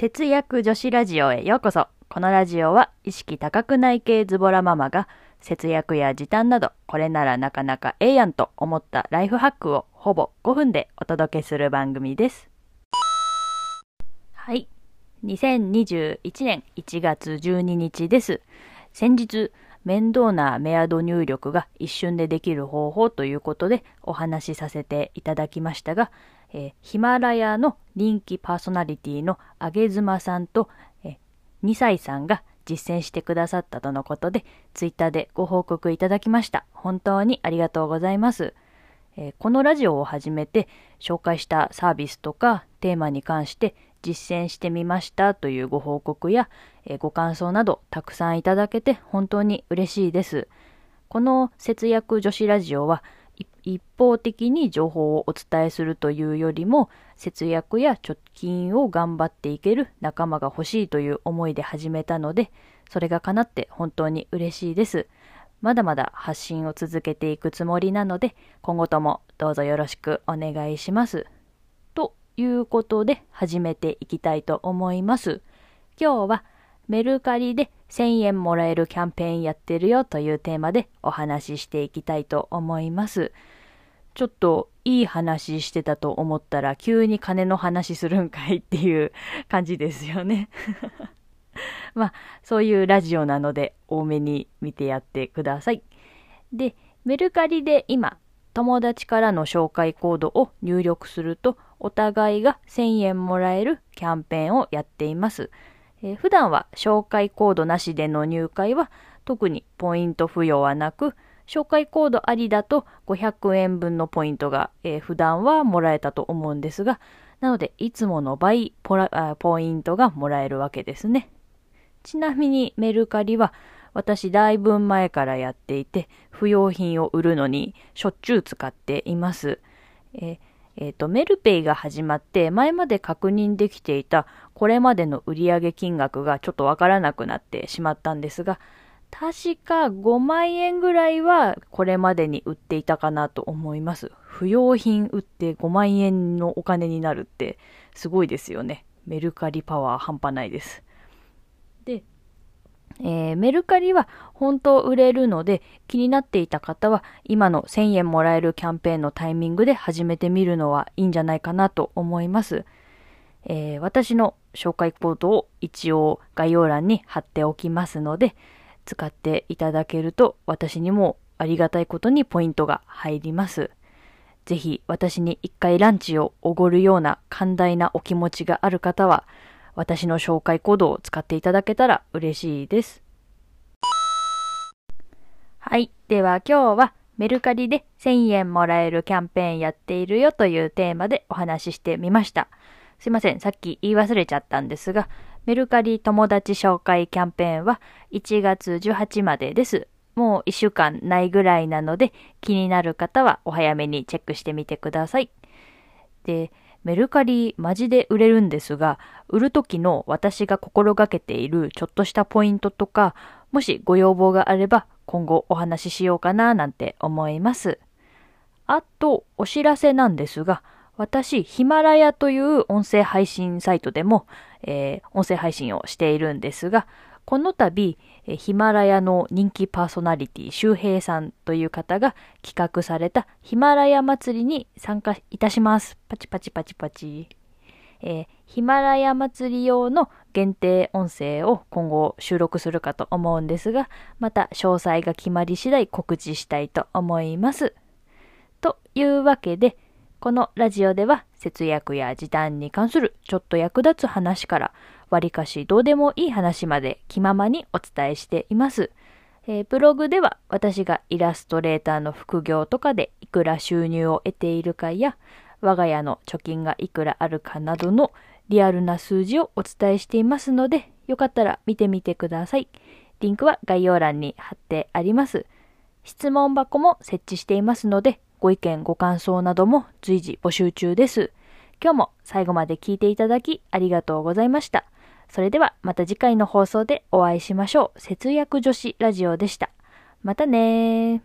節約女子ラジオへようこそ。このラジオは意識高くない系ズボラママが節約や時短などこれならなかなかええやんと思ったライフハックをほぼ5分でお届けする番組です。はい。2021年1月12日です。先日、面倒なメアド入力が一瞬でできる方法ということでお話しさせていただきましたが、えーヒマラヤの人気パーソナリティのあげずまさんと、えー2歳さんが実践してくださったとのことで、ツイッターでご報告いただきました。本当にありがとうございます。えーこのラジオを始めて紹介したサービスとかテーマに関して実践してみましたというご報告や、えご感想などたくさんいただけて本当に嬉しいです。この節約女子ラジオは一方的に情報をお伝えするというよりも節約や貯金を頑張っていける仲間が欲しいという思いで始めたのでそれが叶って本当に嬉しいです。まだまだ発信を続けていくつもりなので今後ともどうぞよろしくお願いします。いうことで始めていきたいと思います。今日はメルカリで1000円もらえるキャンペーンやってるよというテーマでお話ししていきたいと思います。ちょっといい話してたと思ったら急に金の話するんかいっていう感じですよね。まあそういうラジオなので多めに見てやってください。で、メルカリで今友達からの紹介コードを入力するとお互いが1000円もらえるキャンペーンをやっています。えー普段は紹介コードなしでの入会は特にポイント付与はなく紹介コードありだと500円分のポイントが、えー普段はもらえたと思うんですがなのでいつもの倍ポラポイントがもらえるわけですねちなみにメルカリは私だいぶ前からやっていて不要品を売るのにしょっちゅう使っています、えーえーとメルペイが始まって前まで確認できていたこれまでの売上金額がちょっとわからなくなってしまったんですが確か5万円ぐらいはこれまでに売っていたかなと思います。不要品売って5万円のお金になるってすごいですよね。メルカリパワー半端ないです。えーメルカリは本当売れるので気になっていた方は今の1000円もらえるキャンペーンのタイミングで始めてみるのはいいんじゃないかなと思います。えー私の紹介コードを一応概要欄に貼っておきますので使っていただけると私にもありがたいことにポイントが入ります。ぜひ私に一回ランチをおごるような寛大なお気持ちがある方は私の紹介コードを使っていただけたら嬉しいです。はい。では今日はメルカリで1000円もらえるキャンペーンやっているよというテーマでお話ししてみました。すいません。さっき言い忘れちゃったんですが、メルカリ友達紹介キャンペーンは1月18までです。もう1週間ないぐらいなので気になる方はお早めにチェックしてみてください。で、メルカリマジで売れるんですが、売る時の私が心がけているちょっとしたポイントとか、もしご要望があれば今後お話ししようかななんて思います。あと、お知らせなんですが、私、ヒマラヤという音声配信サイトでも、えー音声配信をしているんですが、この度、ヒマラヤの人気パーソナリティ、周平さんという方が企画されたヒマラヤ祭りに参加いたします。パチパチパチパチ。えーヒマラヤ祭り用の限定音声を今後収録するかと思うんですが、また詳細が決まり次第告知したいと思います。というわけで、このラジオでは節約や時短に関するちょっと役立つ話から、わりかしどうでもいい話まで気ままにお伝えしています。えーブログでは私がイラストレーターの副業とかでいくら収入を得ているかや、我が家の貯金がいくらあるかなどのリアルな数字をお伝えしていますので、よかったら見てみてください。リンクは概要欄に貼ってあります。質問箱も設置していますので、ご意見ご感想なども随時募集中です。今日も最後まで聞いていただきありがとうございました。それではまた次回の放送でお会いしましょう。節約女子ラジオでした。またね。